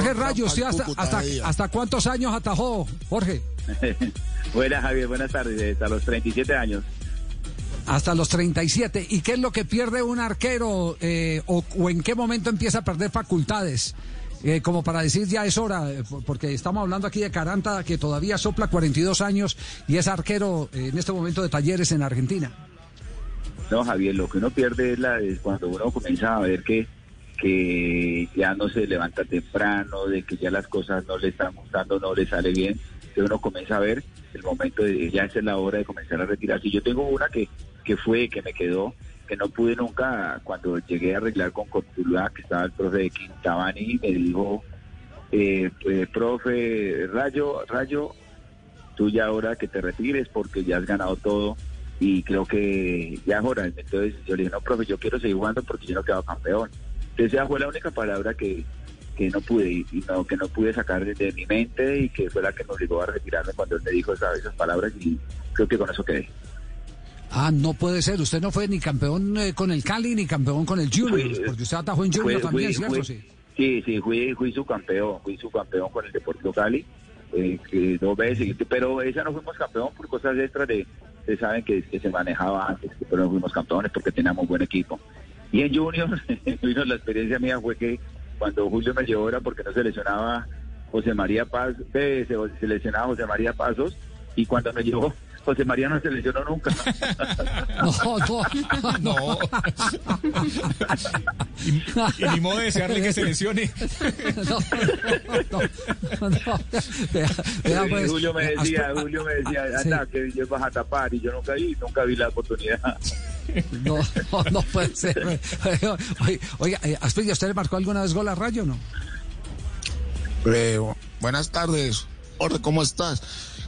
Jorge Rayo, ¿usted hasta, hasta, hasta cuántos años atajó, Jorge? buenas, Javier, buenas tardes. Hasta los 37 años. Hasta los 37. ¿Y qué es lo que pierde un arquero eh, o, o, en qué momento empieza a perder facultades? Eh, como para decir ya es hora, eh, porque estamos hablando aquí de Caranta, que todavía sopla 42 años y es arquero en este momento de talleres en Argentina. No, Javier, lo que uno pierde es, la, es cuando uno comienza a ver que, que ya no se levanta temprano, de que ya las cosas no le están gustando, no le sale bien, que uno comienza a ver el momento de ya es la hora de comenzar a retirarse. Yo tengo una que, que fue, que me quedó, que no pude nunca, cuando llegué a arreglar con Cortuluá, que estaba el profe de Quintabani, me dijo, eh, eh, profe Rayo, Rayo, tú ya ahora que te retires porque ya has ganado todo y creo que ya es hora. Entonces yo le dije, no, profe, yo quiero seguir jugando porque yo no quedo campeón. Esa fue la única palabra que, que no pude y no, que no pude sacar de, mi mente y que fue la que me obligó a retirarme cuando él me dijo esas, esas palabras y creo que con eso quedé. Ah, no puede ser. Usted no fue ni campeón eh, con el Cali ni campeón con el Junior, porque usted atajó en Junior también, ¿cierto? sí, sí, sí fui, fui su campeón, fui su campeón con el Deportivo Cali eh, dos veces, pero esa no fuimos campeón por cosas extras de, ustedes saben que, que, se manejaba antes, pero no fuimos campeones porque teníamos buen equipo. Y en Junior, la experiencia mía fue que cuando Julio me llevó era porque no seleccionaba José María Paz, eh, se seleccionaba José María Pasos, y cuando me llevó José María no se lesionó nunca. No, no, no. y, y, ni modo de desearle que se lesione. No, no, no. Vea, vea, pues, Julio me decía, Julio me decía, anda, sí. que vas a tapar, y yo nunca vi, nunca vi la oportunidad. No, no, no puede ser. Oiga, eh, Aspilla, ¿usted le marcó alguna vez gol a Rayo o no? Eh, buenas tardes. Hola, ¿cómo estás?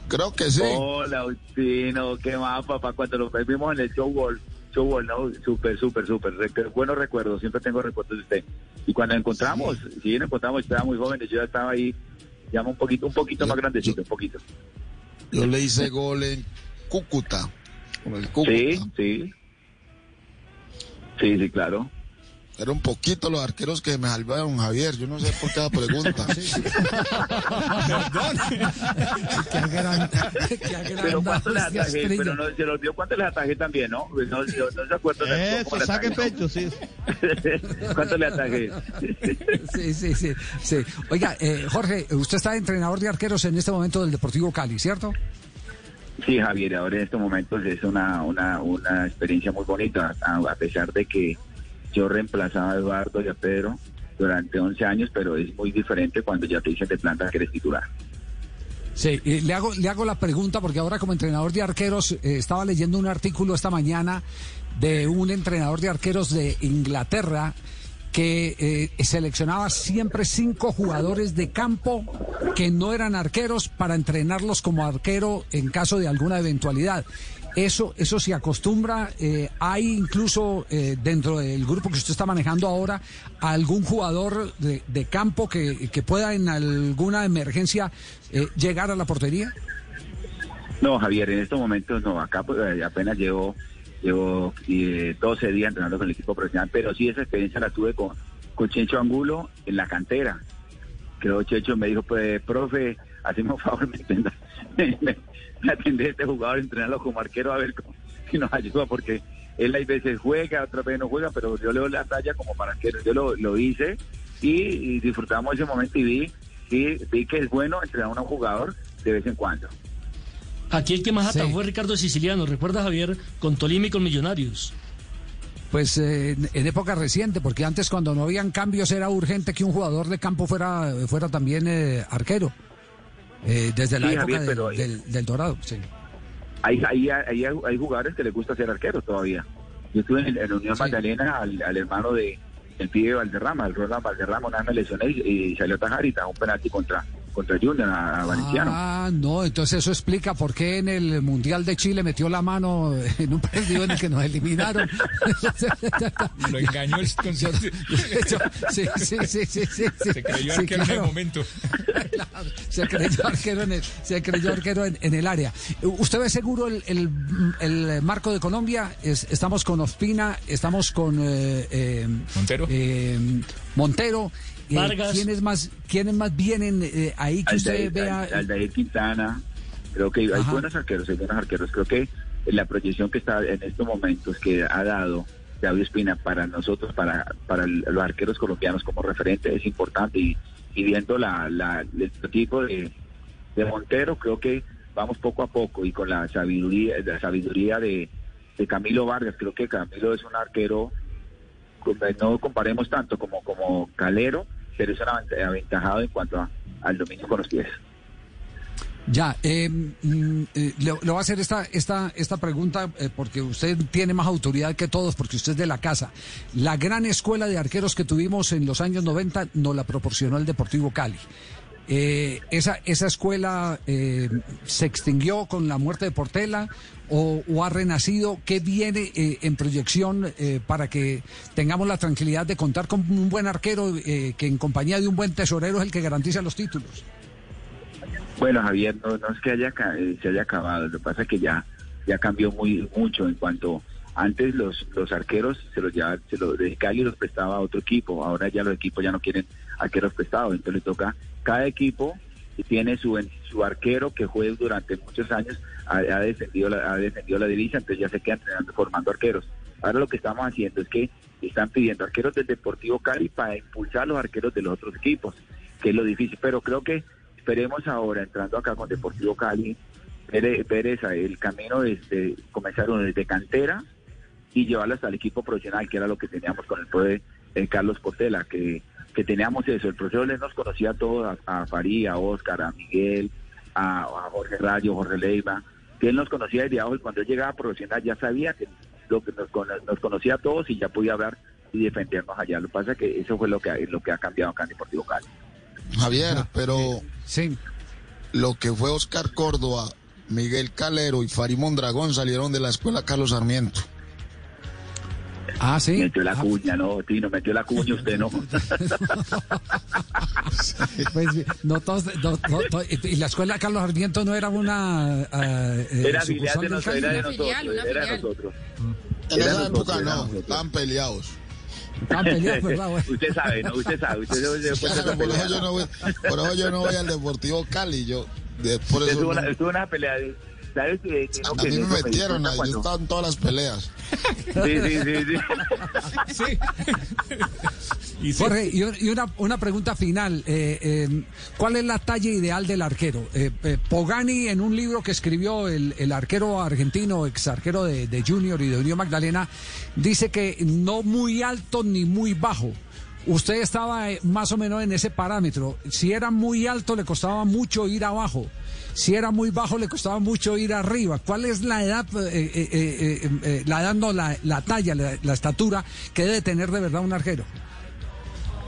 Creo que sí. Hola, Ustino, qué más, papá. Cuando lo vimos en el show ball, show ball, ¿no? Súper, súper, súper. Buenos recuerdos, siempre tengo recuerdos de usted. Y cuando encontramos, sí, sí nos encontramos, estaba muy joven, yo ya estaba ahí, ya un poquito, un poquito yo, más grandecito, yo, un poquito. Yo le hice gol en Cúcuta, con el Cúcuta. Sí, sí. Sí, sí, claro. Era un poquito los arqueros que me salvaron, Javier. Yo no sé por qué la pregunta. Qué gran, qué pero cuánto le atajé, pero no, se lo olvidó cuánto les atajé también, ¿no? No, no, no se acuerdan. Eso, saque atajé, pecho, ¿no? sí. ¿Cuánto le atajé? sí, sí, sí, sí. Oiga, eh, Jorge, usted está entrenador de arqueros en este momento del Deportivo Cali, ¿cierto? Sí, Javier, ahora en estos momentos es una, una, una experiencia muy bonita, a, pesar de que yo reemplazaba a Eduardo y a Pedro durante 11 años, pero es muy diferente cuando ya te dicen de planta que eres titular. Sí, le hago, le hago la pregunta porque ahora como entrenador de arqueros eh, estaba leyendo un artículo esta mañana de un entrenador de arqueros de Inglaterra que eh, seleccionaba siempre cinco jugadores de campo que no eran arqueros para entrenarlos como arquero en caso de alguna eventualidad. Eso, eso se acostumbra. Eh, hay incluso eh, dentro del grupo que usted está manejando ahora algún jugador de, campo que, que, pueda en alguna emergencia eh, llegar a la portería. No, Javier, en estos momentos no. Acá pues, apenas llevo llevo 12 días entrenando con el equipo profesional, pero sí esa experiencia la tuve con, con Chencho Angulo en la cantera. Creo Checho me dijo, pues, profe, hacemos favor, me entiendas. atender a este jugador, entrenarlo como arquero a ver si nos ayuda, porque él hay veces juega, otras veces no juega, pero yo le doy la talla como para arquero. Yo lo, lo hice y, disfrutamos ese momento y vi que es bueno entrenar a un jugador de vez en cuando. Aquí el que más atajó sí. fue Ricardo Siciliano, recuerda Javier, con Tolima y con Millonarios. Pues eh, en época reciente, porque antes cuando no habían cambios era urgente que un jugador de campo fuera, fuera también eh, arquero. Eh, desde la Sí, época Javier, del, pero- del- del Dorado, sí. Hay, hay, hay, hay jugadores que les gusta ser arqueros todavía. Yo estuve en, en Unión Sí. Magdalena al, al hermano de el pibe Valderrama, el Roland Valderrama, una vez me lesioné y, y salió a tajar y tajó un penalti contra, contra Junior a, a Valenciano. Ah, no, entonces eso explica por qué en el Mundial de Chile metió la mano en un partido en el que nos eliminaron. Lo engañó el concepto. sí, sí, sí, sí, sí, sí. Se creyó Sí, arquero en el momento. Claro, se creyó arquero en el, se creyó arquero en, en el área. ¿Usted ve seguro el, el, el marco de Colombia? Es- estamos con Ospina, estamos con eh, eh, Montero. eh, Montero. Eh, Vargas. ¿quiénes más, quiénes más vienen eh, ahí que usted vea? Al- Aldair Quintana, creo que hay Ajá. buenos arqueros, hay buenos arqueros. Creo que la proyección que está en estos momentos que ha dado David Espina para nosotros, para, para los arqueros colombianos como referente es importante y, y viendo la, la, el tipo de, de Montero, creo que vamos poco a poco y con la sabiduría, la sabiduría de, de Camilo Vargas, creo que Camilo es un arquero como- no comparemos tanto como como Calero, un avent- aventajado en cuanto a- al dominio con los pies. Ya, eh, mm, eh, le, le voy a hacer esta, esta, esta pregunta eh, porque usted tiene más autoridad que todos, porque usted es de la casa. La gran escuela de arqueros que tuvimos en los años 90 nos la proporcionó el Deportivo Cali. Eh, esa, ¿Esa escuela eh, se extinguió con la muerte de Portela o, o ha renacido? ¿Qué viene eh, en proyección eh, para que tengamos la tranquilidad de contar con un buen arquero eh, que en compañía de un buen tesorero es el que garantiza los títulos? Bueno, Javier, no, no es que haya eh, se haya acabado, lo que pasa es que ya ya cambió muy mucho en cuanto antes los los arqueros se los llevaba, se los de Cali los prestaba a otro equipo, ahora ya los equipos ya no quieren arqueros prestados, entonces le toca cada equipo que tiene su su arquero que juega durante muchos años ha, ha defendido la, ha defendido la divisa, entonces ya se quedan entrenando, formando arqueros. Ahora lo que estamos haciendo es que están pidiendo arqueros del Deportivo Cali para impulsar los arqueros de los otros equipos, que es lo difícil, pero creo que esperemos ahora, entrando acá con Deportivo Cali, ver, esa, el camino desde comenzar desde cantera y llevarlo hasta el equipo profesional, que era lo que teníamos con el poder de Carlos Portela, que, que teníamos eso. El profesor les nos conocía a todos, a, a Faría, a Oscar, a Miguel, a, a Jorge Rayo, Jorge Leiva, que él nos conocía desde abajo y cuando él llegaba profesional ya sabía que lo que nos, nos conocía a todos y ya podía hablar y defendernos allá. Lo que pasa es que eso fue lo que, lo que ha cambiado acá en Deportivo Cali. Javier, pero Sí. lo que fue Oscar Córdoba, Miguel Calero y Farid Mondragón salieron de la escuela Carlos Sarmiento. Ah, sí. Metió la Ah, cuña, no, Tino, metió la cuña, usted no. Pues, no todos, no- no- to- y la escuela Carlos Sarmiento no era una eh, Era filial de nosotros, era de nosotros, filial, era de nosotros. En Era esa nosotros, época no, estaban peleados. Estaban peleados, ¿verdad? Bueno. Usted sabe, ¿no? Usted sabe, usted Claro, se- por, eso yo no voy, por eso yo no voy al Deportivo Cali. Yo, por Usted eso estuvo no- una, estuvo una pelea. de- A que mí me metieron ahí, cuenta yo estaba en todas las peleas. cuando- Sí, sí, sí, sí. Sí. Y sí, Jorge, y, un- y una, una pregunta final. eh, eh, ¿Cuál es la talla ideal del arquero? Eh, eh, Pogani, en un libro que escribió el, el arquero argentino, ex arquero de, de Junior y de Unión Magdalena, dice que no muy alto ni muy bajo. Usted estaba eh, más o menos en ese parámetro. Si era muy alto, le costaba mucho ir abajo. Si era muy bajo, le costaba mucho ir arriba. ¿Cuál es la edad, eh, eh, eh, eh, la edad, no, la, la talla, la, estatura que debe tener de verdad un arquero?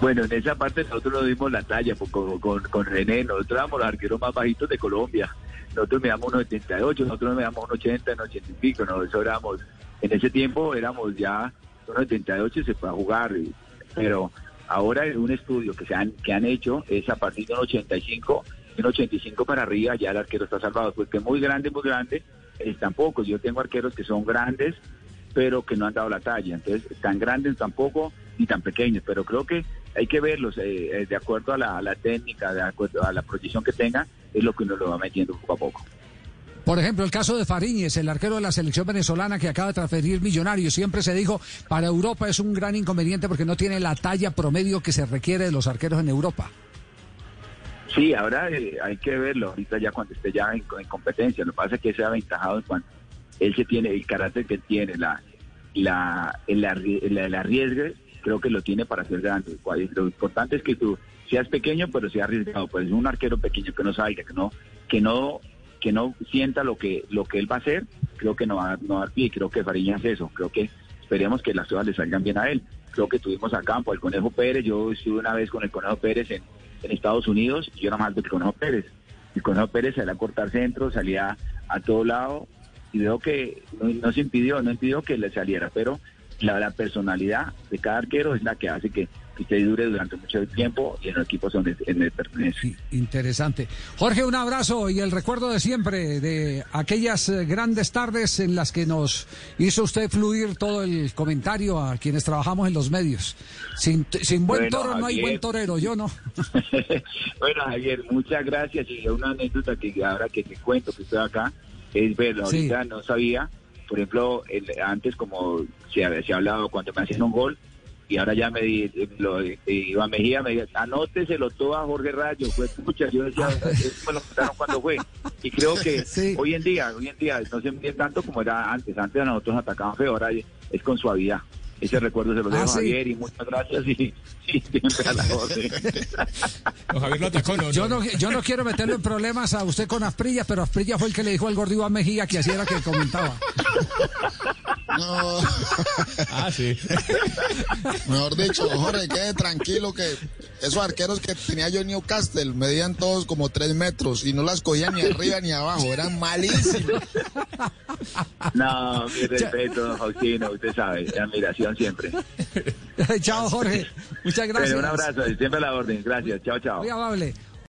Bueno, en esa parte nosotros nos dimos la talla pues, con, con, René. Nosotros éramos los arqueros más bajitos de Colombia. Nosotros medíamos unos 78, nosotros medíamos unos 80, unos 80 y pico. Nosotros éramos, en ese tiempo éramos ya unos 78 y se fue a jugar. y- pero ahora un estudio que se han, que han hecho es a partir de un 85, de un 85 para arriba ya el arquero está salvado. Porque muy grande, muy grande, es tampoco. Yo tengo arqueros que son grandes, pero que no han dado la talla. Entonces, tan grandes tampoco ni tan pequeños, pero creo que hay que verlos eh, eh, de acuerdo a la, a la técnica, de acuerdo a la proyección que tenga, es lo que uno lo va metiendo poco a poco. Por ejemplo, el caso de Fariñez, el arquero de la selección venezolana que acaba de transferir millonarios. Siempre se dijo, para Europa es un gran inconveniente porque no tiene la talla promedio que se requiere de los arqueros en Europa. Sí, ahora eh, hay que verlo, ahorita ya cuando esté ya en, en competencia, lo que pasa es que se ha aventajado en cuanto él se tiene, el carácter que tiene, la, la, el, el, arriesgue, creo que lo tiene para ser grande. Lo importante es que tú seas pequeño, pero seas arriesgado. Pues un arquero pequeño que no salga, que no, que no, que no sienta lo que, lo que él va a hacer, creo que no va, no a dar pie. Creo que Fariña es eso. Creo que esperemos que las cosas le salgan bien a él. Creo que tuvimos a campo el Conejo Pérez. Yo estuve una vez con el Conejo Pérez en, en Estados Unidos y yo era más alto que el Conejo Pérez. El Conejo Pérez salía a cortar centro, salía a todo lado y veo que no, no se impidió, no impidió que le saliera, pero la personalidad de cada arquero es la que hace que que te dure durante mucho tiempo y en los equipos donde, donde pertenece. Sí, interesante. Jorge, un abrazo y el recuerdo de siempre de aquellas eh, grandes tardes en las que nos hizo usted fluir todo el comentario a quienes trabajamos en los medios. Sin, sin buen Bueno, toro no hay Javier. buen torero, yo no. bueno, Javier, muchas gracias. Y una anécdota que ahora que te cuento que estoy acá es verlo. Sí. Ahorita no sabía, por ejemplo, el- antes como se, se ha hablado cuando me hacían un gol, y ahora ya me di, lo, Iván Mejía me dijo, anóteselo todo a Jorge Rayo. Fue pucha, yo decía, eso me lo contaron cuando fue. Y creo que Sí. hoy en día, hoy en día no se mide tanto como era antes. Antes a nosotros nos atacaban feo, ahora es con suavidad. Ese recuerdo se lo Ah, dejo a sí. Javier y muchas gracias y, y siempre a la orden. No, Javier lo atacó, no. Yo no, yo no quiero meterlo en problemas a usted con Asprilla, pero Asprilla fue el que le dijo al gordo Iván Mejía que así era que comentaba. No, Ah, sí. mejor dicho, Jorge, quede tranquilo que esos arqueros que tenía yo en Newcastle medían todos como tres metros y no las cogían ni arriba ni abajo, eran malísimos. No, mi respeto, Faustino, usted sabe, admiración siempre. Chao, Jorge. Muchas gracias. Pero un abrazo, siempre a la orden. Gracias, chao, chao. Muy amable.